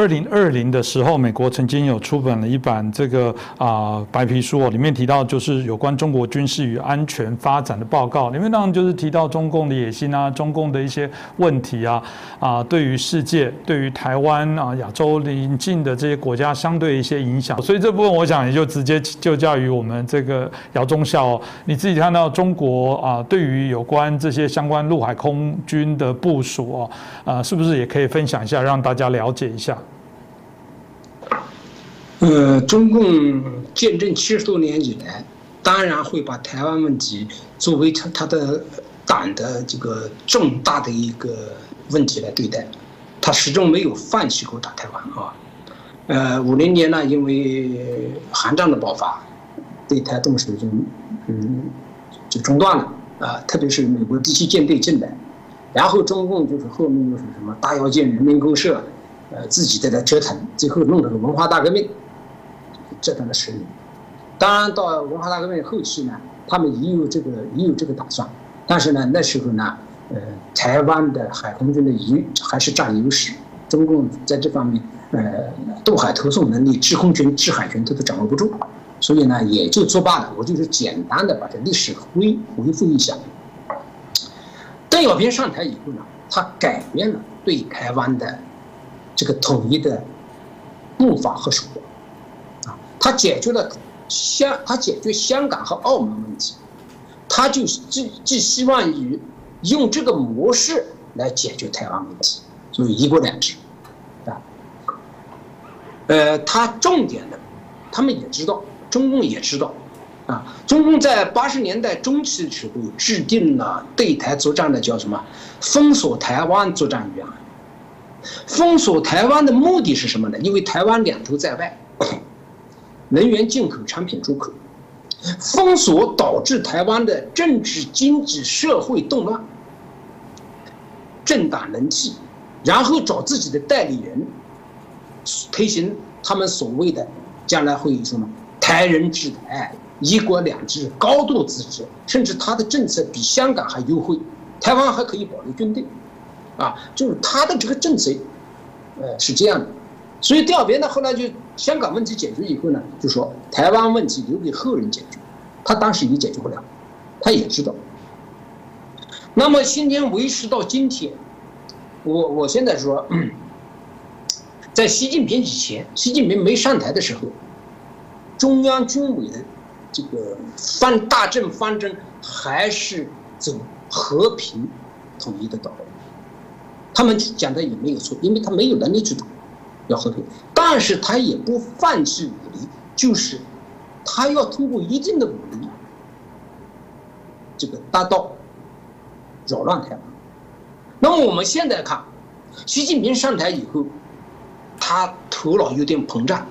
二零二零的时候，美国曾经有出版了一版这个啊白皮书哦，里面提到就是有关中国军事与安全发展的报告，里面当然就是提到中共的野心啊，中共的一些问题啊啊，对于世界、对于台湾啊、亚洲邻近的这些国家相对一些影响。所以这部分我想也就直接就教于我们这个姚中校，你自己看到中国啊，对于有关这些相关陆海空军的部署哦，啊，是不是也可以分享一下，让大家了解一下？呃，中共建政七十多年以来，当然会把台湾问题作为他他的党的这个重大的一个问题来对待，他始终没有放弃过打台湾啊。呃，五零年呢，因为韩战的爆发，对台动手就嗯就中断了啊，特别是美国第七舰队进来，然后中共就是后面又是什么大跃进、人民公社，呃，自己在那折腾，最后弄了个文化大革命。这段的十年，当然到文化大革命后期呢，他们也有这个也有这个打算，但是呢，那时候呢，呃，台湾的海空军的优还是占优势，中共在这方面，呃，渡海投送能力、制空权、制海权，他都掌握不住，所以呢，也就作罢了。我就是简单的把这历史回回复一下。邓小平上台以后呢，他改变了对台湾的这个统一的步伐和手段。他解决了香，他解决香港和澳门问题，他就寄寄希望于用这个模式来解决台湾问题，所以一国两制，啊，呃，他重点的，他们也知道，中共也知道，啊，中共在八十年代中期的时候制定了对台作战的叫什么封锁台湾作战预案，封锁台湾的目的是什么呢？因为台湾两头在外。能源进口、产品出口，封锁导致台湾的政治、经济、社会动乱，政党人气，然后找自己的代理人，推行他们所谓的将来会什么台人治台、一国两制、高度自治，甚至他的政策比香港还优惠，台湾还可以保留军队，啊，就是他的这个政策，呃，是这样的。所以第二边呢，后来就香港问题解决以后呢，就说台湾问题留给后人解决，他当时也解决不了，他也知道。那么今天维持到今天，我我现在说，在习近平以前，习近平没上台的时候，中央军委的这个方大政方针还是走和平统一的道路，他们讲的也没有错，因为他没有能力去打。要和平，但是他也不放弃武力，就是他要通过一定的武力，这个达到扰乱台湾。那么我们现在看，习近平上台以后，他头脑有点膨胀，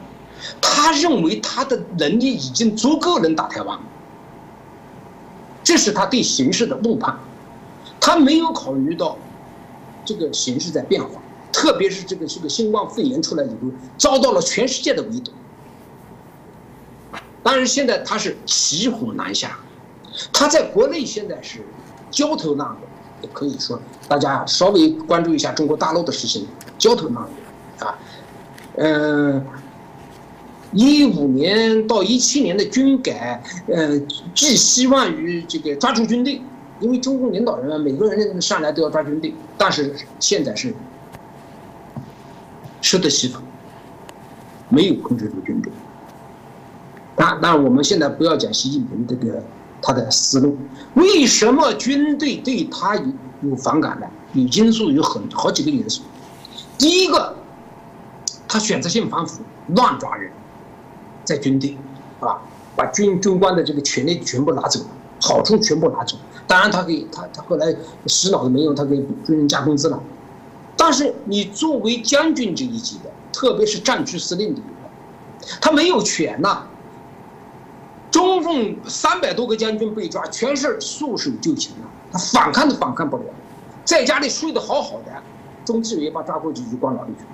他认为他的能力已经足够能打台湾，这是他对形势的误判，他没有考虑到这个形势在变化。特别是这个这个新冠肺炎出来以后，遭到了全世界的围堵。当然，现在他是骑虎难下，他在国内现在是焦头烂额，也可以说大家稍微关注一下中国大陆的事情，焦头烂额啊。嗯，一五年到一七年的军改，呃，寄希望于这个抓住军队，因为中共领导人每个人上来都要抓军队，但是现在是。吃得其反，没有控制住军队。那那我们现在不要讲习近平这个他的思路，为什么军队对他有有反感呢？有因素有很好几个因素。第一个，他选择性反腐，乱抓人，在军队，啊，把军军官的这个权利全部拿走，好处全部拿走。当然，他给他他后来洗脑都没用，他给军人加工资了。但是你作为将军这一级的，特别是战区司令的，他没有权呐。中共三百多个将军被抓，全是束手就擒了，他反抗都反抗不了，在家里睡得好好的，中纪委把抓过去就关牢里去了，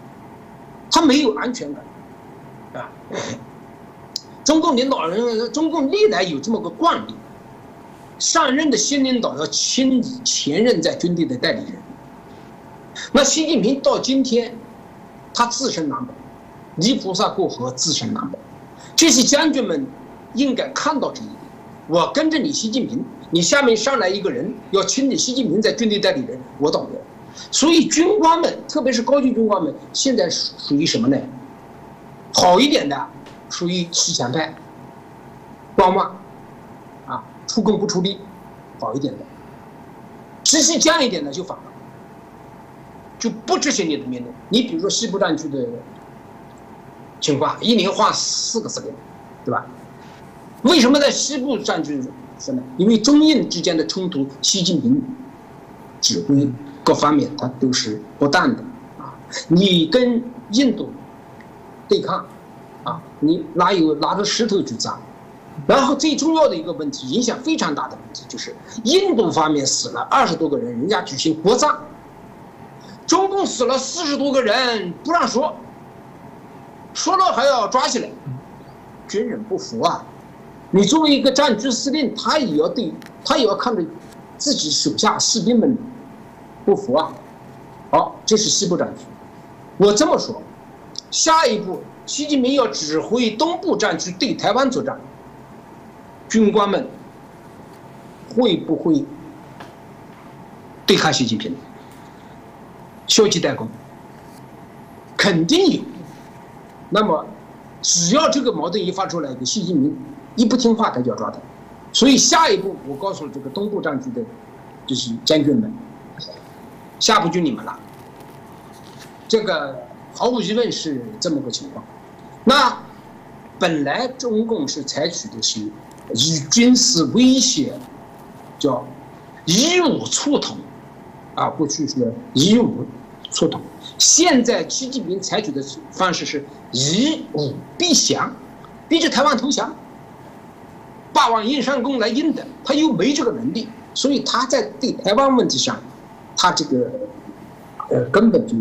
他没有安全感，啊。中共领导人，中共历来有这么个惯例，上任的新领导要清理前任在军队的代理人。那习近平到今天，他自身难保。泥菩萨过河，自身难保。这些将军们应该看到这一点。我跟着你习近平，你下面上来一个人要清理习近平在军队代理人，我倒霉。所以军官们，特别是高级军官们，现在属属于什么呢？好一点的，属于吃钱派，观望，啊，出工不出力，好一点的。执行降一点的就反了，就不执行你的命令。你比如说西部战区的情况，一年换四个司令，对吧？为什么在西部战区是呢？因为中印之间的冲突，习近平指挥各方面他都是不当的啊。你跟印度对抗啊，你哪有拿着石头去砸？然后最重要的一个问题，影响非常大的问题就是，印度方面死了二十多个人，人家举行国葬；中共死了四十多个人，不让说，说了还要抓起来，军人不服啊。你作为一个战区司令，他也要对，他也要看着自己手下士兵们不服啊。好，这是西部战区。我这么说，下一步习近平要指挥东部战区对台湾作战，军官们会不会对抗习近平？消极怠工，肯定有。那么，只要这个矛盾一发出来，给习近平。一不听话，他就要抓他，所以下一步我告诉这个东部战区的，就是将军们，下步就你们了。这个毫无疑问是这么个情况。那本来中共是采取的是以军事威胁，叫以武促统，啊，过去是以武促统，现在习近平采取的方式是以武逼降，逼着台湾投降。霸王硬上弓来硬的，他又没这个能力，所以他在对台湾问题上，他这个，呃，根本就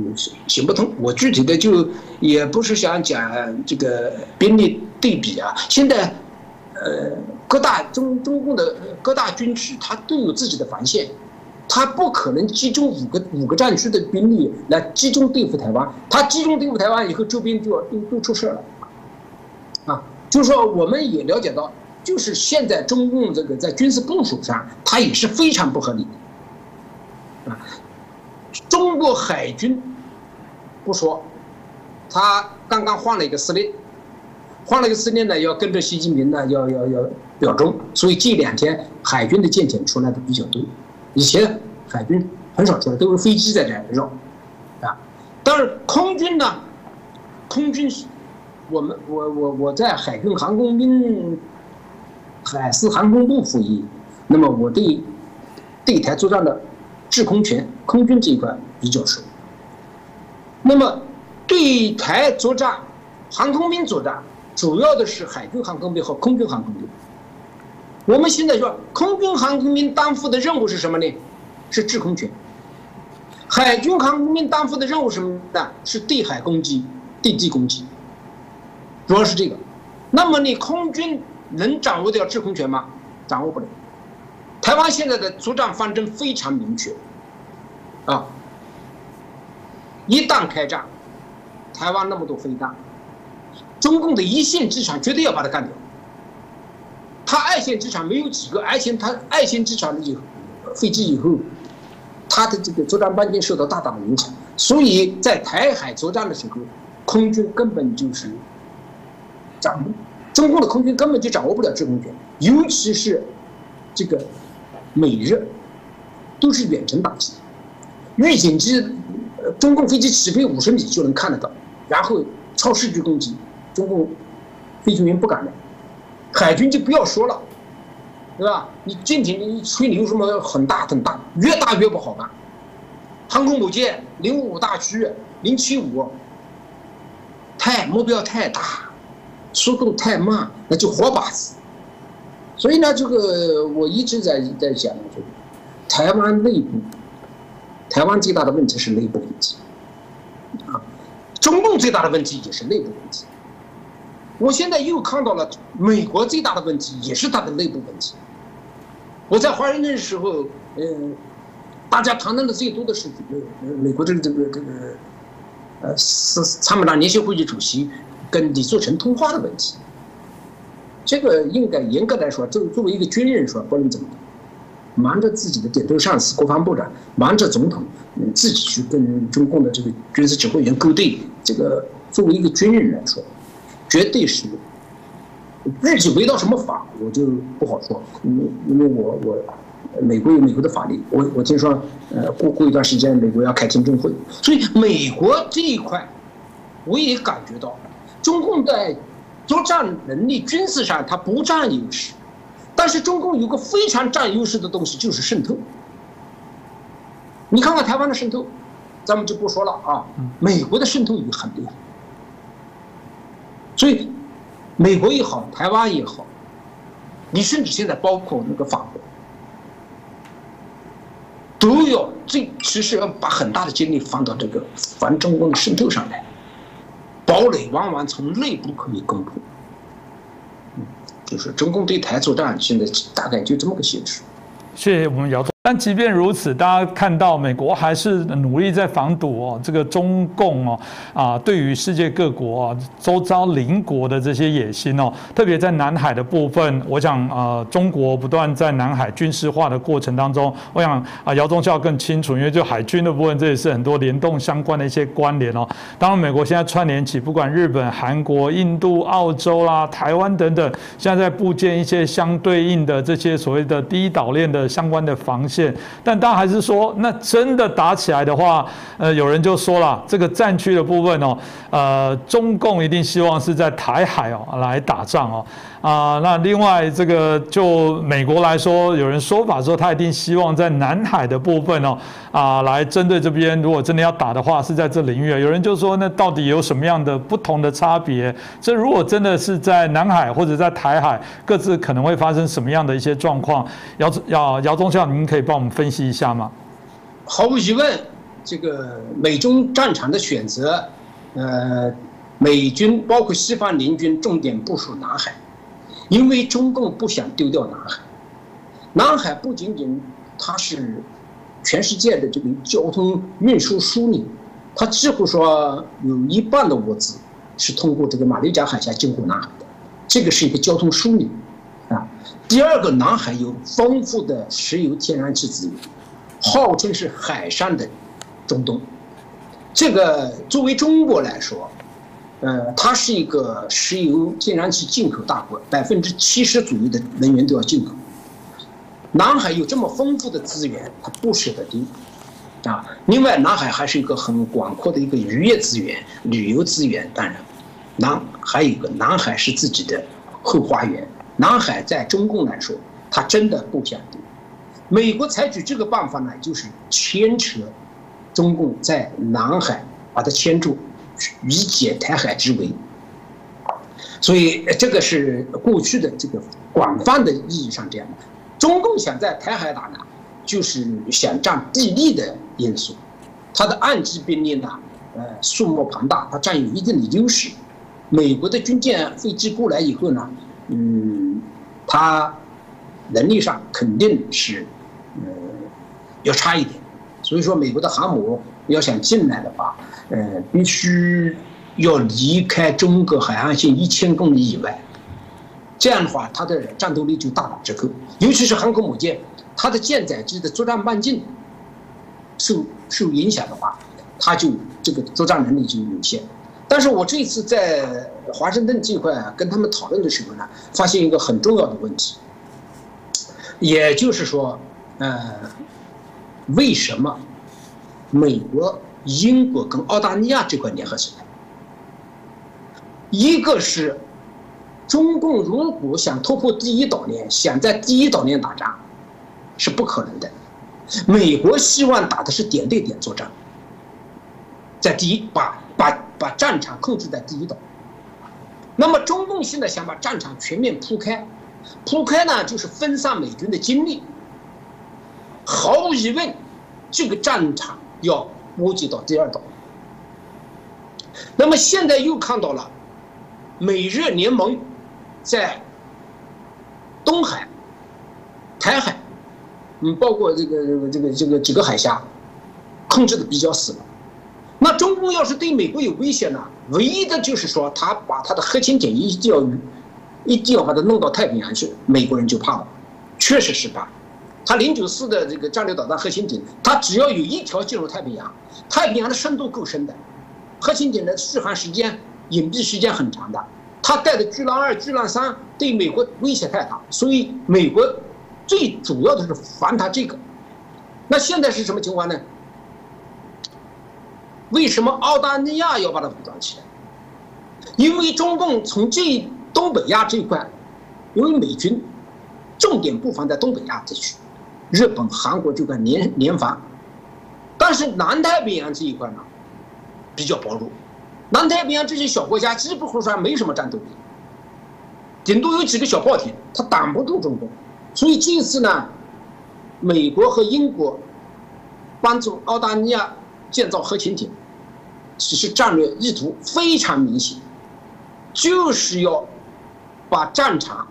行不通。我具体的就也不是想讲这个兵力对比啊。现在，呃，各大中中共的各大军区，他都有自己的防线，他不可能集中五个五个战区的兵力来集中对付台湾。他集中对付台湾以后，周边就要都都出事了，啊，就是说我们也了解到。就是现在中共这个在军事部署上，它也是非常不合理的啊。中国海军不说，他刚刚换了一个司令，换了一个司令呢，要跟着习近平呢，要要要表忠，所以这两天海军的舰艇出来的比较多，以前海军很少出来，都是飞机在这绕啊。但是空军呢，空军，我们我我我在海军航空兵。海事航空部服役，那么我对对台作战的制空权、空军这一块比较熟。那么对台作战、航空兵作战，主要的是海军航空兵和空军航空兵。我们现在说，空军航空兵担负的任务是什么呢？是制空权。海军航空兵担负的任务什么呢？是对海攻击、对地攻击，主要是这个。那么你空军？能掌握掉制空权吗？掌握不了。台湾现在的作战方针非常明确，啊，一旦开战，台湾那么多飞弹，中共的一线之长绝对要把它干掉。他二线机场没有几个，而且他二线机场的以飞机以后，他的这个作战半径受到大大的影响，所以在台海作战的时候，空军根本就是掌握。中共的空军根本就掌握不了制空权，尤其是这个美日都是远程打击，预警机，中共飞机起飞五十米就能看得到，然后超视距攻击，中共飞行员不敢的，海军就不要说了，对吧？你舰艇你吹牛什么很大很大，越大越不好干。航空母舰零五五大驱零七五，太目标太大。速度太慢，那就活靶子。所以呢，这个我一直在在讲，就台湾内部，台湾最大的问题是内部问题，啊，中共最大的问题也是内部问题。我现在又看到了美国最大的问题也是它的内部问题。我在华盛顿时候，嗯，大家谈论的最多的是美美国这个这个这个，呃是参谋长联席会议主席跟李作成通话的问题。这个应该严格来说，作作为一个军人说不能怎么瞒着自己的顶头上司国防部长，瞒着总统，嗯，自己去跟中共的这个军事指挥员勾兑，这个作为一个军人来说，绝对是。具体违到什么法，我就不好说，因为因为我我，美国有美国的法律，我我听说，呃，过过一段时间美国要开听证会，所以美国这一块，我也感觉到，中共在作战能力、军事上它不占优势，但是中共有个非常占优势的东西，就是渗透。你看看台湾的渗透，咱们就不说了啊，美国的渗透也很厉害，所以。美国也好，台湾也好，你甚至现在包括那个法国，都要这其实要把很大的精力放到这个反中共渗透上来，堡垒往往从内部可以攻破，就是中共对台作战现在大概就这么个形式。谢谢我们姚总。但即便如此，大家看到美国还是努力在防堵哦，这个中共哦啊，对于世界各国啊周遭邻国的这些野心哦，特别在南海的部分，我想啊，中国不断在南海军事化的过程当中，我想啊，姚宗孝更清楚，因为就海军的部分，这也是很多联动相关的一些关联哦。当然，美国现在串联起，不管日本、韩国、印度、澳洲啦、台湾等等，现在在布建一些相对应的这些所谓的第一岛链的相关的防。线，但大家还是说，那真的打起来的话，呃，有人就说了，这个战区的部分哦，呃，中共一定希望是在台海哦来打仗哦。啊，那另外这个就美国来说，有人说法说他一定希望在南海的部分哦，啊，来针对这边，如果真的要打的话，是在这领域。有人就说，那到底有什么样的不同的差别？这如果真的是在南海或者在台海，各自可能会发生什么样的一些状况？姚姚姚宗孝，您可以帮我们分析一下吗？毫无疑问，这个美中战场的选择，呃，美军包括西方联军重点部署南海。因为中共不想丢掉南海，南海不仅仅它是全世界的这个交通运输枢纽，它几乎说有一半的物资是通过这个马六甲海峡经过南海的，这个是一个交通枢纽啊。第二个，南海有丰富的石油、天然气资源，号称是海上的中东，这个作为中国来说。呃，它是一个石油、天然气进口大国，百分之七十左右的能源都要进口。南海有这么丰富的资源，它不舍得丢，啊。另外，南海还是一个很广阔的一个渔业资源、旅游资源。当然，南还有一个南海是自己的后花园。南海在中共来说，它真的不想丢。美国采取这个办法呢，就是牵扯中共在南海，把它牵住。以解台海之围，所以这个是过去的这个广泛的意义上这样的。中共想在台海打呢，就是想占地利的因素，它的岸基兵力呢，呃，数目庞大，它占有一定的优势。美国的军舰、飞机过来以后呢，嗯，它能力上肯定是，呃，要差一点。所以说，美国的航母要想进来的话，呃，必须要离开中国海岸线一千公里以外，这样的话，它的战斗力就大打折扣。尤其是航空母舰，它的舰载机的作战半径受受影响的话，它就这个作战能力就有限。但是我这次在华盛顿这块跟他们讨论的时候呢，发现一个很重要的问题，也就是说，呃。为什么美国、英国跟澳大利亚这块联合起来？一个是中共如果想突破第一岛链，想在第一岛链打仗，是不可能的。美国希望打的是点对点作战，在第一把把把战场控制在第一岛。那么中共现在想把战场全面铺开，铺开呢就是分散美军的精力。毫无疑问，这个战场要波及到第二岛。那么现在又看到了，美日联盟在东海、台海，嗯，包括这个这个这个这个几个海峡，控制的比较死了。那中共要是对美国有威胁呢？唯一的就是说，他把他的核潜艇一定要，一定要把它弄到太平洋去，美国人就怕了。确实是怕。它零九四的这个战略导弹核潜艇，它只要有一条进入太平洋，太平洋的深度够深的，核潜艇的续航时间、隐蔽时间很长的。他带的巨浪二、巨浪三对美国威胁太大，所以美国最主要的是防他这个。那现在是什么情况呢？为什么澳大利亚要把它武装起来？因为中共从这东北亚这一块，因为美军重点布防在东北亚地区，日本、韩国就敢联联防，但是南太平洋这一块呢，比较薄弱。南太平洋这些小国家基本上没什么战斗力，顶多有几个小炮艇，它挡不住中共。所以这次呢，美国和英国帮助澳大利亚。建造核潜艇，其实战略意图非常明显，就是要把战场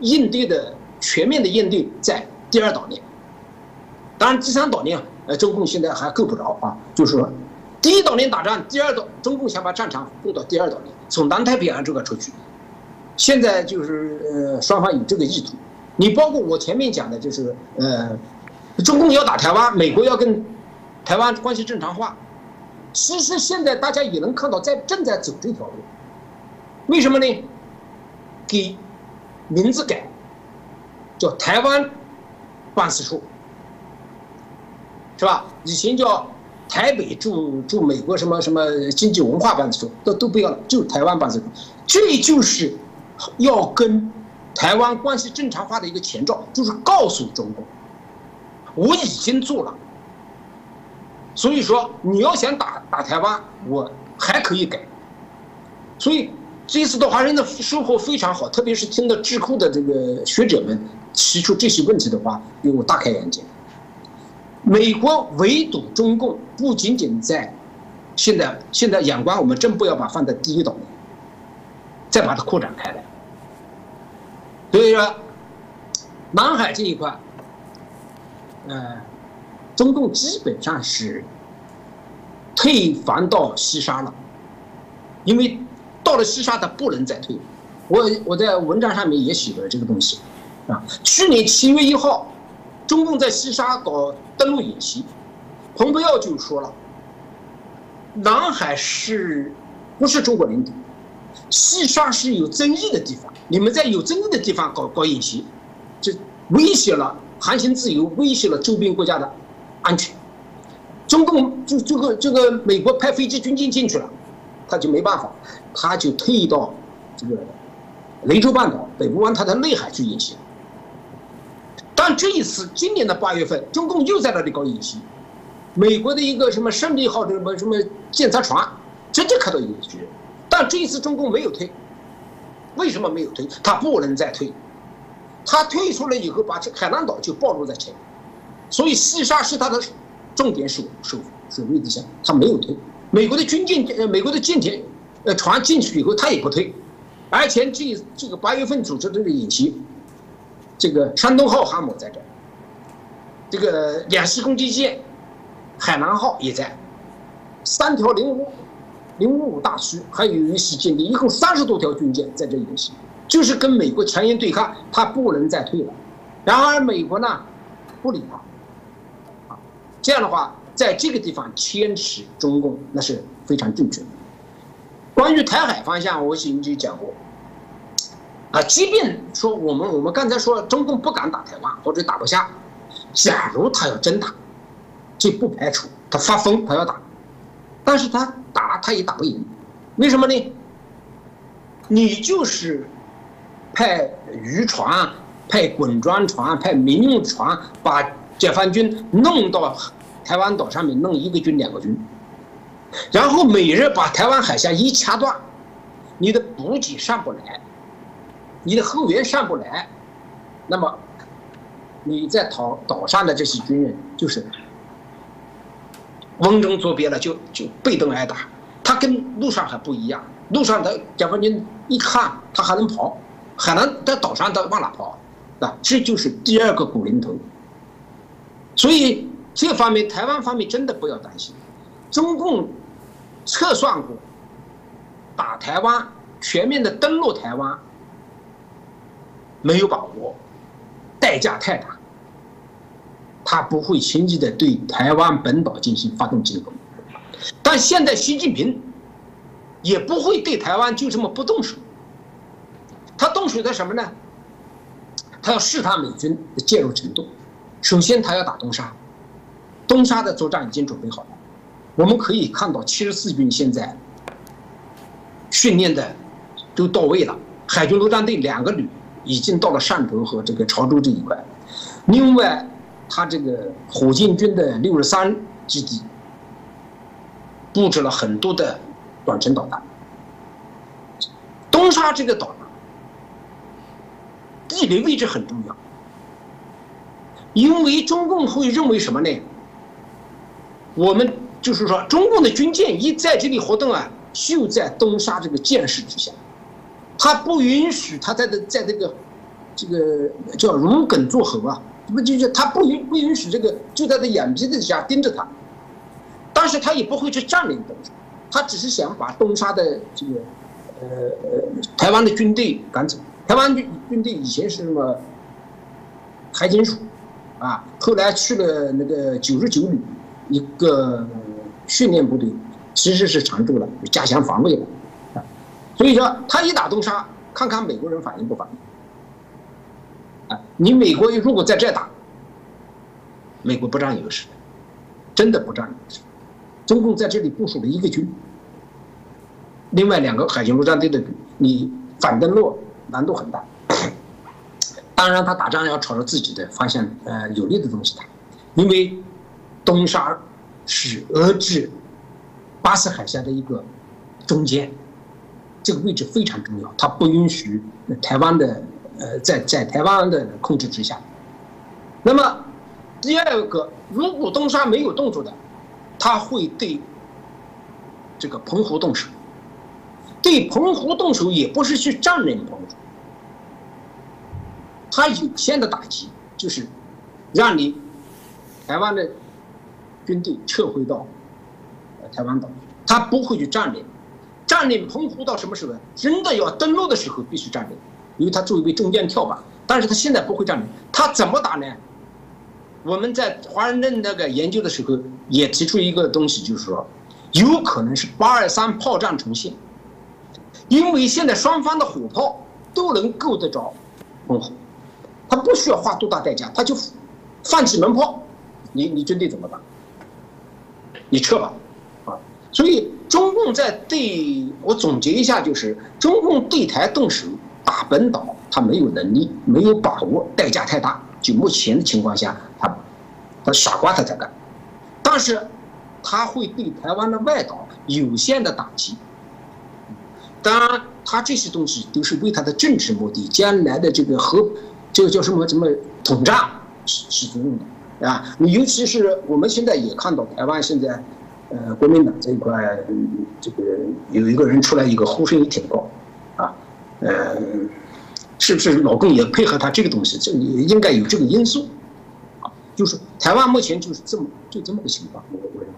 应对的全面的应对在第二岛链。当然，第三岛链，呃，中共现在还够不着啊。就是说，第一岛链打仗，第二岛中共想把战场放到第二岛链，从南太平洋这个出去。现在就是呃，双方有这个意图。你包括我前面讲的，就是呃，中共要打台湾，美国要跟。台湾关系正常化，其实现在大家也能看到，在正在走这条路。为什么呢？给名字改，叫台湾办事处，是吧？以前叫台北驻驻美国什么什么经济文化办事处，都都不要了，就台湾办事处。这就是要跟台湾关系正常化的一个前兆，就是告诉中国，我已经做了。所以说，你要想打打台湾，我还可以改。所以这次到华盛顿收获非常好，特别是听到智库的这个学者们提出这些问题的话，给我大开眼界。美国围堵中共，不仅仅在现在，现在眼光我们真不要把放在第一岛链，再把它扩展开来。所以说，南海这一块，嗯。中共基本上是退防到西沙了，因为到了西沙，它不能再退。我我在文章上面也写了这个东西，去年七月一号，中共在西沙搞登陆演习，蓬佩奥就说了，南海是不是中国领土？西沙是有争议的地方，你们在有争议的地方搞搞演习，这威胁了航行自由，威胁了周边国家的。安全，中共就这个这个美国派飞机军舰进去了，他就没办法，他就退到这个雷州半岛北部湾，他的内海去演习。但这一次今年的八月份，中共又在那里搞演习，美国的一个什么胜利号的什么什么检测船直接开到演习，但这一次中共没有退，为什么没有退？他不能再退，他退出来以后，把这海南岛就暴露在前面。所以西沙是他的重点守守守卫地项，他没有退。美国的军舰呃，美国的舰艇呃船进去以后，他也不退。而且这这个八月份组织这个演习，这个山东号航母在这，这个两栖攻击舰海南号也在，三条零五零五五大驱，还有一些舰队，一共三十多条军舰在这演习，就是跟美国强硬对抗，他不能再退了。然而美国呢，不理他。这样的话，在这个地方牵持中共，那是非常正确的。关于台海方向，我已经讲过。啊，即便说我们我们刚才说中共不敢打台湾或者打不下，假如他要真打，这不排除他发疯他要打，但是他打他也打不赢，为什么呢？你就是派渔船、派滚装船、派民用船把。解放军弄到台湾岛上面弄一个军两个军，然后每日把台湾海峡一掐断，你的补给上不来，你的后援上不来，那么你在岛岛上的这些军人就是瓮中捉鳖了，就就被动挨打。他跟路上还不一样，路上的解放军一看他还能跑，还能在岛上他往哪跑？啊，这就是第二个古灵头。所以这方面，台湾方面真的不要担心。中共测算过，打台湾全面的登陆台湾没有把握，代价太大，他不会轻易的对台湾本岛进行发动进攻。但现在习近平也不会对台湾就这么不动手，他动手的什么呢？他要试探美军的介入程度。首先，他要打东沙，东沙的作战已经准备好了。我们可以看到，七十四军现在训练的都到位了。海军陆战队两个旅已经到了汕头和这个潮州这一块。另外，他这个火箭军的六十三基地布置了很多的短程导弹。东沙这个岛，地理位置很重要。因为中共会认为什么呢？我们就是说，中共的军舰一在这里活动啊，就在东沙这个舰势之下，他不允许他在的在这个这个叫如鲠作喉啊，不就是他不允不允许这个就在他眼皮子底下盯着他，但是他也不会去占领东沙，他只是想把东沙的这个呃台湾的军队赶走。台湾军军队以前是什么？海警署。啊，后来去了那个九十九旅，一个训练部队，其实是常驻了，加强防卫了，所以说他一打东沙，看看美国人反应不反应？啊，你美国如果在这打，美国不占优势，真的不占优势。中共在这里部署了一个军，另外两个海军陆战队的，你反登陆难度很大。当然，他打仗要朝着自己的方向，呃，有利的东西打，因为东沙是遏制巴士海峡的一个中间，这个位置非常重要，它不允许台湾的，呃，在在台湾的控制之下。那么第二个，如果东沙没有动作的，他会对这个澎湖动手，对澎湖动手也不是去占领澎湖。他有限的打击就是让你台湾的军队撤回到台湾岛，他不会去占领，占领澎湖到什么时候？真的要登陆的时候必须占领，因为他作为中间跳板。但是他现在不会占领，他怎么打呢？我们在华盛顿那个研究的时候也提出一个东西，就是说有可能是八二三炮战重现，因为现在双方的火炮都能够得着澎湖。他不需要花多大代价，他就放几门炮，你你军队怎么办？你撤吧，所以中共在对我总结一下，就是中共对台动手打本岛，他没有能力，没有把握，代价太大。就目前的情况下，他他傻瓜他在干，但是他会对台湾的外岛有限的打击。当然，他这些东西都是为他的政治目的，将来的这个和。这个叫什么什么统战是是作用的，啊，你尤其是我们现在也看到台湾现在，呃，国民党这一块，这个有一个人出来，一个呼声也挺高，啊，呃，是不是老共也配合他这个东西？这也应该有这个因素，啊，就是台湾目前就是这么就这么个情况，我我认为。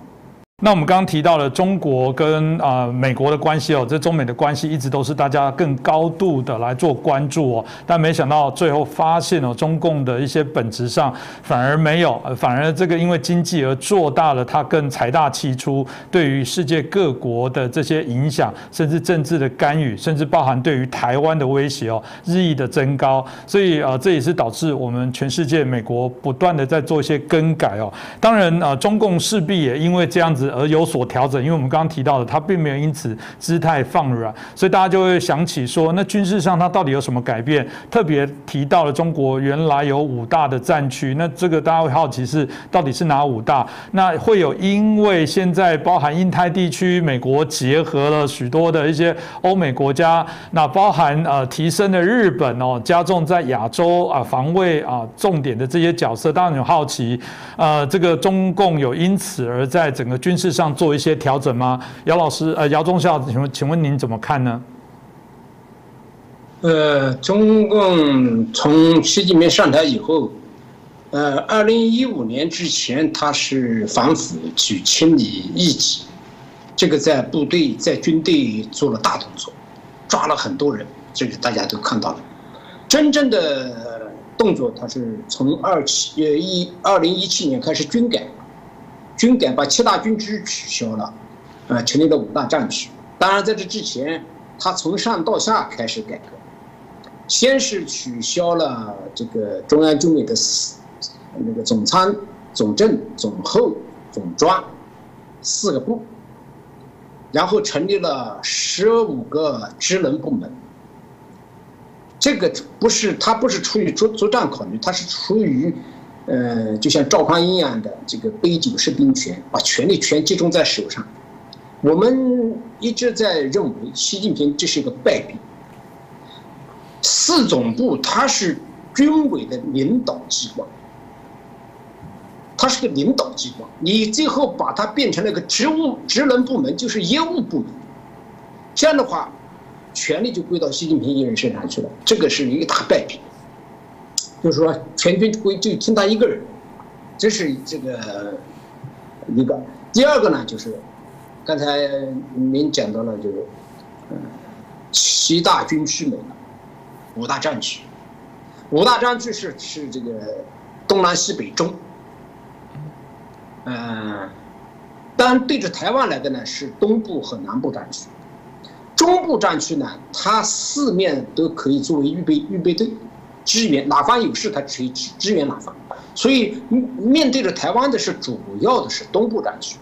那我们刚刚提到了中国跟啊美国的关系哦，这中美的关系一直都是大家更高度的来做关注哦，但没想到最后发现哦，中共的一些本质上反而没有，反而这个因为经济而做大了，它更财大气粗，对于世界各国的这些影响，甚至政治的干预，甚至包含对于台湾的威胁哦，日益的增高，所以啊，这也是导致我们全世界美国不断的在做一些更改哦，当然啊，中共势必也因为这样子。而有所调整，因为我们刚刚提到的，它并没有因此姿态放软，所以大家就会想起说，那军事上它到底有什么改变？特别提到了中国原来有五大的战区，那这个大家会好奇是到底是哪五大？那会有因为现在包含印太地区，美国结合了许多的一些欧美国家，那包含呃提升的日本哦，加重在亚洲啊防卫啊重点的这些角色，当然有好奇，呃，这个中共有因此而在整个军事上做一些调整吗？姚老师，呃，姚忠孝，请问，请问您怎么看呢？呃，中共从习近平上台以后，呃，二零一五年之前，他是反腐去清理异己，这个在部队、在军队做了大动作，抓了很多人，这个大家都看到了。真正的动作，他是从二七呃一二零一七年开始军改，军改把七大军区取消了，呃，成立了五大战区。当然，在这之前，他从上到下开始改革，先是取消了这个中央军委的四。那个总参、总政、总后、总专四个部，然后成立了十五个职能部门。这个不是他不是出于作作战考虑，他是出于，呃，就像赵匡胤一样的这个杯酒释兵权，把权力全集中在手上。我们一直在认为习近平这是一个败笔。四总部它是军委的领导机关。它是个领导机关，你最后把它变成了一个职务职能部门，就是业务部门。这样的话，权力就归到习近平一人身上去了，这个是一个大败笔。就是说，全军归就听他一个人，这是这个一个。第二个呢，就是刚才您讲到了，就是嗯，七大军区没了，五大战区，五大战区是是这个东南西北中。嗯，当然对着台湾来的呢是东部和南部战区，中部战区呢，它四面都可以作为预备预备队，支援哪方有事，他可以支援哪方。所以面对着台湾的是主要的是东部战区，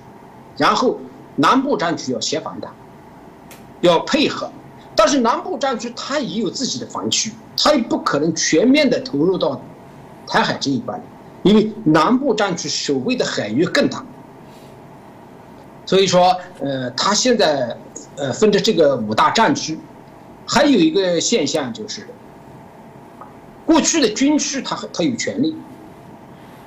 然后南部战区要协防的，要配合。但是南部战区它也有自己的防区，它也不可能全面的投入到台海这一关。因为南部战区守卫的海域更大，所以说，呃，他现在，呃，分着这个五大战区，还有一个现象就是，过去的军区他他有权利，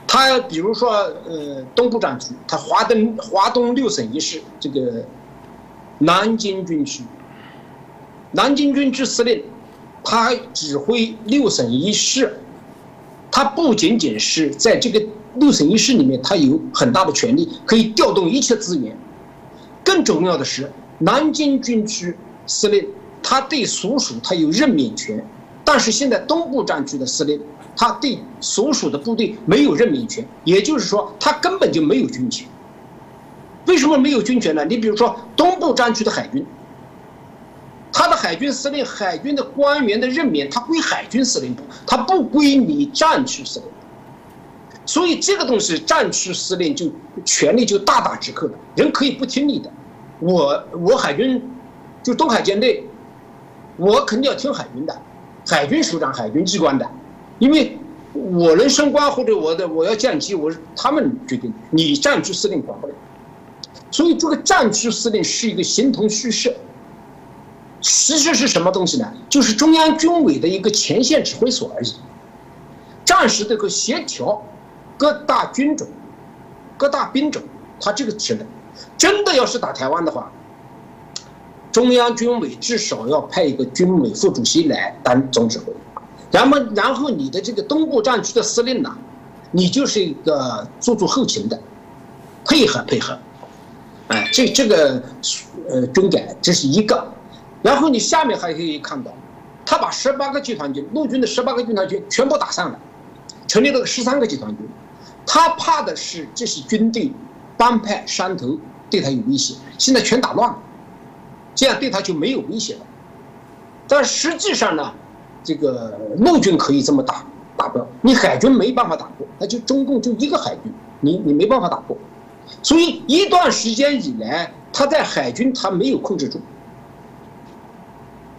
他比如说，呃，东部战区，他华东华东六省一市这个南京军区，南京军区司令，他指挥六省一市。他不仅仅是在这个六省一市里面，他有很大的权利，可以调动一切资源。更重要的是，南京军区司令他对所属他有任免权，但是现在东部战区的司令，他对所属的部队没有任免权，也就是说，他根本就没有军权。为什么没有军权呢？你比如说东部战区的海军。他的海军司令、海军的官员的任免，他归海军司令部，他不归你战区司令。所以这个东西，战区司令就权力就大打折扣了，人可以不听你的。我我海军就东海舰队，我肯定要听海军的，海军首长、海军机关的，因为我能升官或者我的我要降级，我是他们决定，你战区司令管不了。所以这个战区司令是一个形同虚设。其实是什么东西呢？就是中央军委的一个前线指挥所而已，战时这个协调各大军种、各大兵种，他这个职能，真的要是打台湾的话，中央军委至少要派一个军委副主席来当总指挥，然后然后你的这个东部战区的司令呢，你就是一个做做后勤的，配合配合，哎，这这个呃军改这是一个。然后你下面还可以看到，他把十八个集团军，陆军的十八个集团军全部打散了，成立了十三个集团军。他怕的是这些军队帮派山头对他有威胁，现在全打乱了，这样对他就没有威胁了。但实际上呢，这个陆军可以这么打，打不了，你海军没办法打过，那就中共就一个海军，你你没办法打过。所以一段时间以来，他在海军他没有控制住。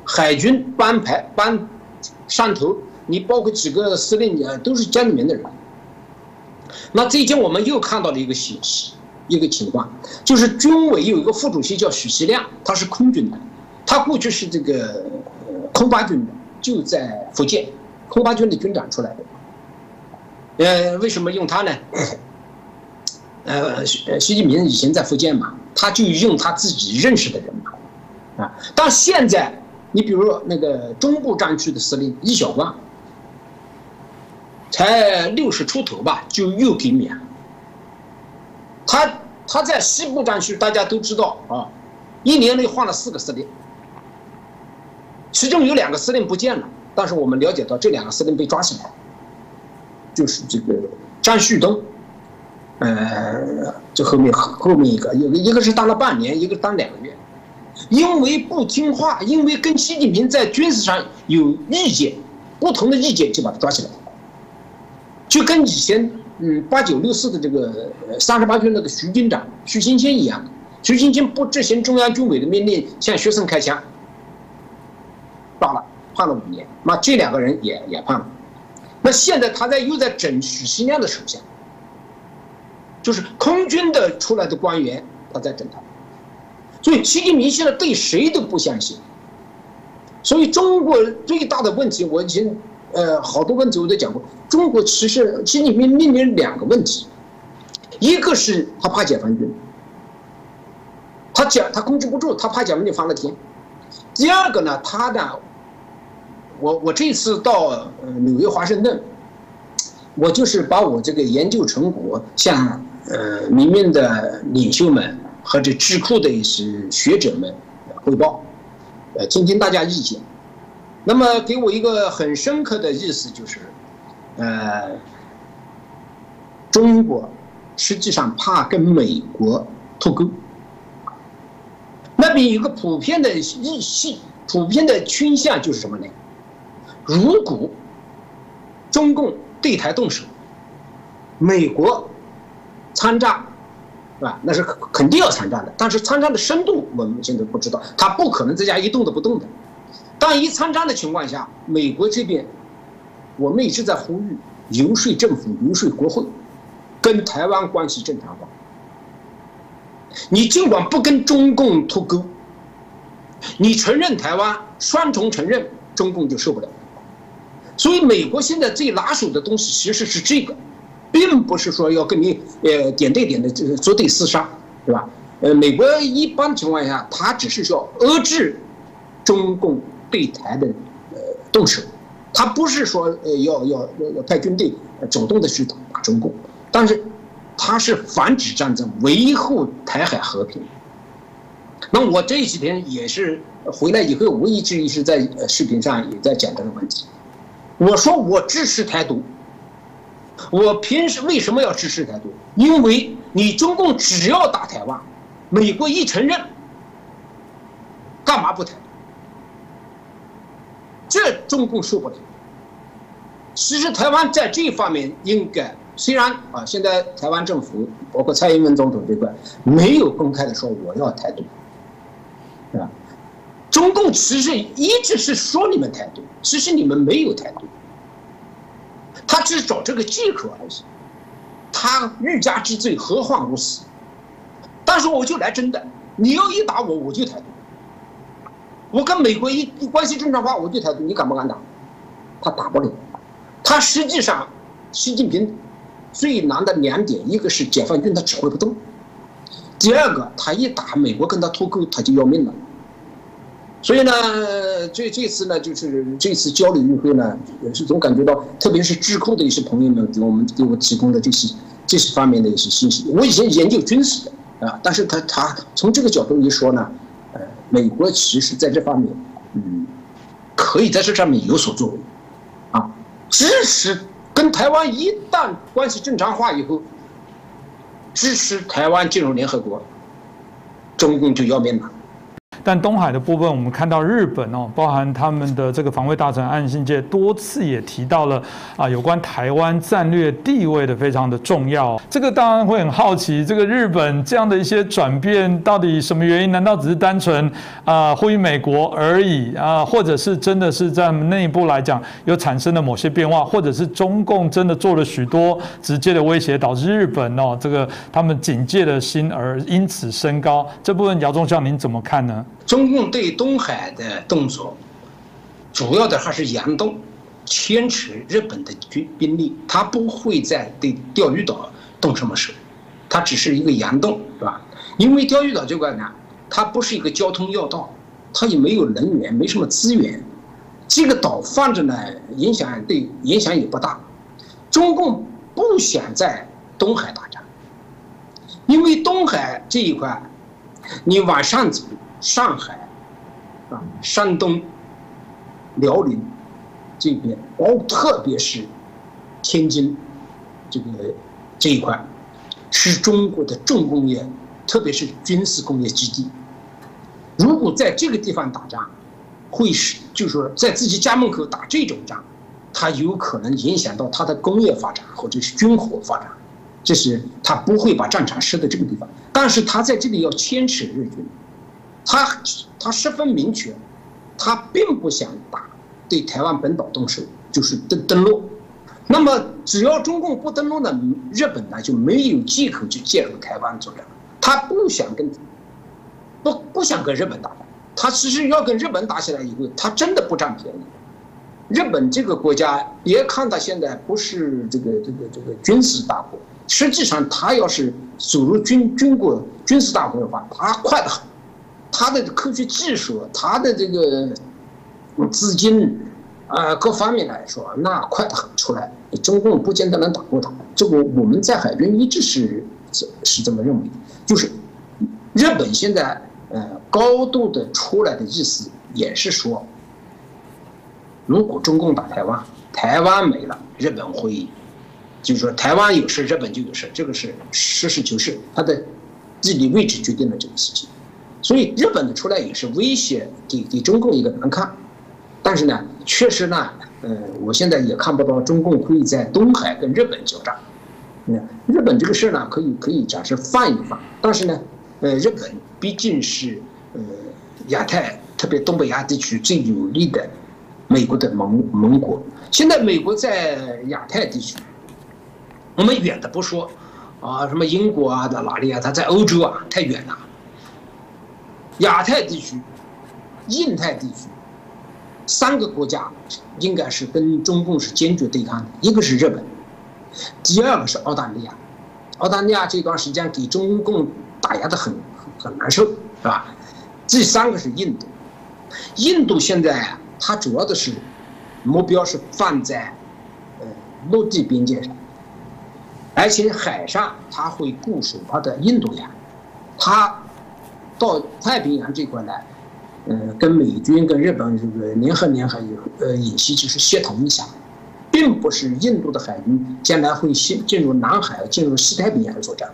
海军班排班上头，你包括几个司令啊，都是江里面的人。那最近我们又看到了一个信息，一个情况，就是军委有一个副主席叫许其亮，他是空军的，他过去是这个空八军的，就在福建，空八军的军长出来的。呃，为什么用他呢？呃，习近平以前在福建嘛，他就用他自己认识的人嘛，啊，但现在。你比如那个中部战区的司令易小光，才六十出头吧，就又给免了。他他在西部战区，大家都知道啊，一年内换了四个司令，其中有两个司令不见了，但是我们了解到这两个司令被抓起来，就是这个张旭东，呃，这后面后面一个，有个一个是当了半年，一个当两个月，因为不听话，因为跟习近平在军事上有意见，不同的意见就把他抓起来，就跟以前。嗯，八九六四的这个三十八军那个徐军长徐新清一样，徐新清不执行中央军委的命令，向学生开枪，抓了，判了五年。那这两个人也也判了。那现在他在又在整许新亮的手下，就是空军的出来的官员，他在整他。所以习近平现在对谁都不相信。所以中国最大的问题，我已经。呃，好多问题我都讲过。中国其实心里面面临两个问题，一个是他怕解放军，他讲他控制不住，他怕解放军翻了天。第二个呢，他呢，我我这次到呃纽约华盛顿，我就是把我这个研究成果向呃里面的领袖们或者智库的一些学者们汇报，呃，听听大家意见。那么给我一个很深刻的意思就是，呃，中国实际上怕跟美国脱钩。那边有个普遍的意性、普遍的倾向就是什么呢？如果中共对台动手，美国参战，是吧？那是肯定要参战的。但是参战的深度我们现在不知道，他不可能在家一动都不动的。当一参战的情况下，美国这边，我们一直在呼吁游说政府、游说国会，跟台湾关系正常化。你尽管不跟中共脱钩，你承认台湾，双重承认，中共就受不了。所以，美国现在最拿手的东西其实是这个，并不是说要跟你呃点对点的这个作对厮杀，对吧？呃，美国一般情况下，他只是说遏制中共。对台的呃动手，他不是说呃要要要要派军队主动的去打中共，但是他是防止战争，维护台海和平。那我这几天也是回来以后，我一直一直在视频上也在讲这个问题。我说我支持台独，我平时为什么要支持台独？因为你中共只要打台湾，美国一承认，干嘛不谈？这中共受不了。其实台湾在这方面应该，虽然啊，现在台湾政府包括蔡英文总统这块没有公开的说我要台独，是吧？中共其实一直是说你们台独，其实你们没有台独，他只是找这个借口而已。他欲加之罪，何患无辞？但是我就来真的，你要一打我，我就台独。我跟美国一关系正常化，我就台独，你敢不敢打？他打不了。他实际上，习近平最难的两点，一个是解放军他指挥不动，第二个他一打美国跟他脱钩，他就要命了。所以呢，这这次呢，就是这次交流与会呢，也是总感觉到，特别是智库的一些朋友们给我们给我提供的这些这些方面的一些信息。我以前研究军事的啊，但是他他从这个角度一说呢。美国其实在这方面，嗯，可以在这上面有所作为，啊，支持跟台湾一旦关系正常化以后，支持台湾进入联合国，中共就要命了。但东海的部分，我们看到日本哦，包含他们的这个防卫大臣岸信介多次也提到了啊，有关台湾战略地位的非常的重要。这个当然会很好奇，这个日本这样的一些转变到底什么原因？难道只是单纯啊呼吁美国而已啊？或者是真的是在内部来讲有产生了某些变化？或者是中共真的做了许多直接的威胁，导致日本哦这个他们警戒的心而因此升高？这部分姚忠孝您怎么看呢？中共对东海的动作，主要的还是佯动，牵扯日本的军兵力，他不会在对钓鱼岛动什么手，他只是一个佯动，是吧？因为钓鱼岛这块呢，它不是一个交通要道，它也没有能源，没什么资源，这个岛放着呢，影响对影响也不大。中共不想在东海打仗，因为东海这一块，你往上走，上海，啊，山东、辽宁这边，哦，特别是天津这个这一块，是中国的重工业，特别是军事工业基地。如果在这个地方打仗，会是就是说在自己家门口打这种仗。它有可能影响到它的工业发展或者是军火发展，这是他不会把战场设在这个地方，但是他在这里要牵扯日军，他他十分明确，他并不想打对台湾本岛动手，就是登登陆。那么只要中共不登陆呢，日本呢就没有借口去介入台湾作战，他不想跟不不想跟日本打，他其实要跟日本打起来以后，他真的不占便宜。日本这个国家，别看他现在不是这个这个这个军事大国，实际上他要是走入军军国军事大国的话，他快得很。它的科学技术，它的这个资金，啊，各方面来说，那快得很出来。中共不见得能打过它。这个我们在海军一直是是这么认为的，就是日本现在呃高度的出来的意思，也是说。如果中共打台湾，台湾没了，日本会，就是说台湾有事，日本就有事，这个是实事求是，它的地理位置决定了这个事情。所以日本的出来也是威胁，给给中共一个难看。但是呢，确实呢，呃，我现在也看不到中共会在东海跟日本交战。那，日本这个事儿呢，可以可以暂时放一放。但是呢，呃，日本毕竟是呃亚太，特别东北亚地区最有利的。美国的盟盟国，现在美国在亚太地区，我们远的不说，啊，什么英国啊的哪里啊，它在欧洲啊，太远了。亚太地区、印太地区，三个国家应该是跟中共是坚决对抗的，一个是日本，第二个是澳大利亚，澳大利亚这段时间给中共打压的很很难受，是吧？第三个是印度，印度现在。它主要的是目标是放在呃陆地边界上，而且海上它会固守它的印度洋，它到太平洋这块来，呃，跟美军跟日本这个联合联合以，呃，演习就是协同一下，并不是印度的海军将来会进进入南海、进入西太平洋作战，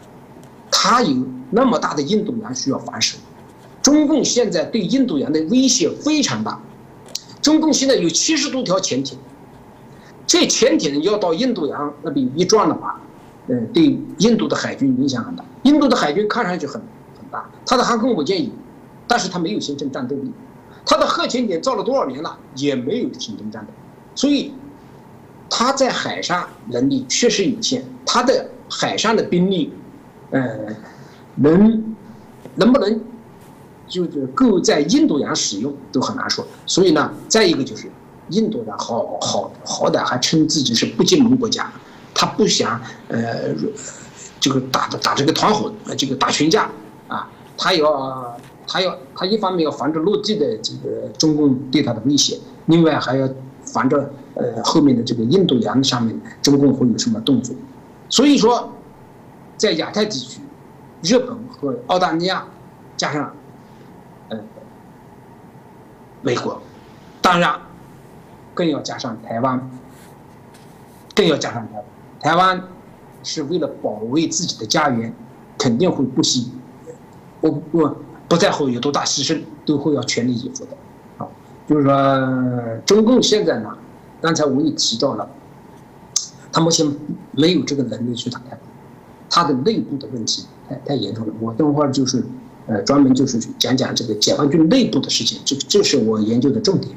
它有那么大的印度洋需要防守，中共现在对印度洋的威胁非常大。中共现在有七十多条潜艇，这潜艇要到印度洋那边一转的话，嗯，对印度的海军影响很大。印度的海军看上去很大，它的航空母舰有，但是它没有形成战斗力。它的核潜艇造了多少年了，也没有形成战斗，所以它在海上能力确实有限。它的海上的兵力，呃，能能不能？就是够在印度洋使用都很难说，所以呢，再一个就是，印度呢好好好歹还称自己是不结盟国家，他不想呃，这个打打这个团伙，这个打群架啊，他要他要他一方面要防着落地的这个中共对他的威胁，另外还要防着呃后面的这个印度洋上面中共会有什么动作，所以说，在亚太地区，日本和澳大利亚加上。美国，当然，更要加上台湾，更要加上台湾。台湾是为了保卫自己的家园，肯定会不惜，不不不在乎有多大牺牲，都会要全力以赴的。啊，就是说，中共现在呢，刚才我也提到了，他目前没有这个能力去打台湾，他的内部的问题太太严重了。我等会儿就是。呃，专门就是讲讲这个解放军内部的事情，这这是我研究的重点。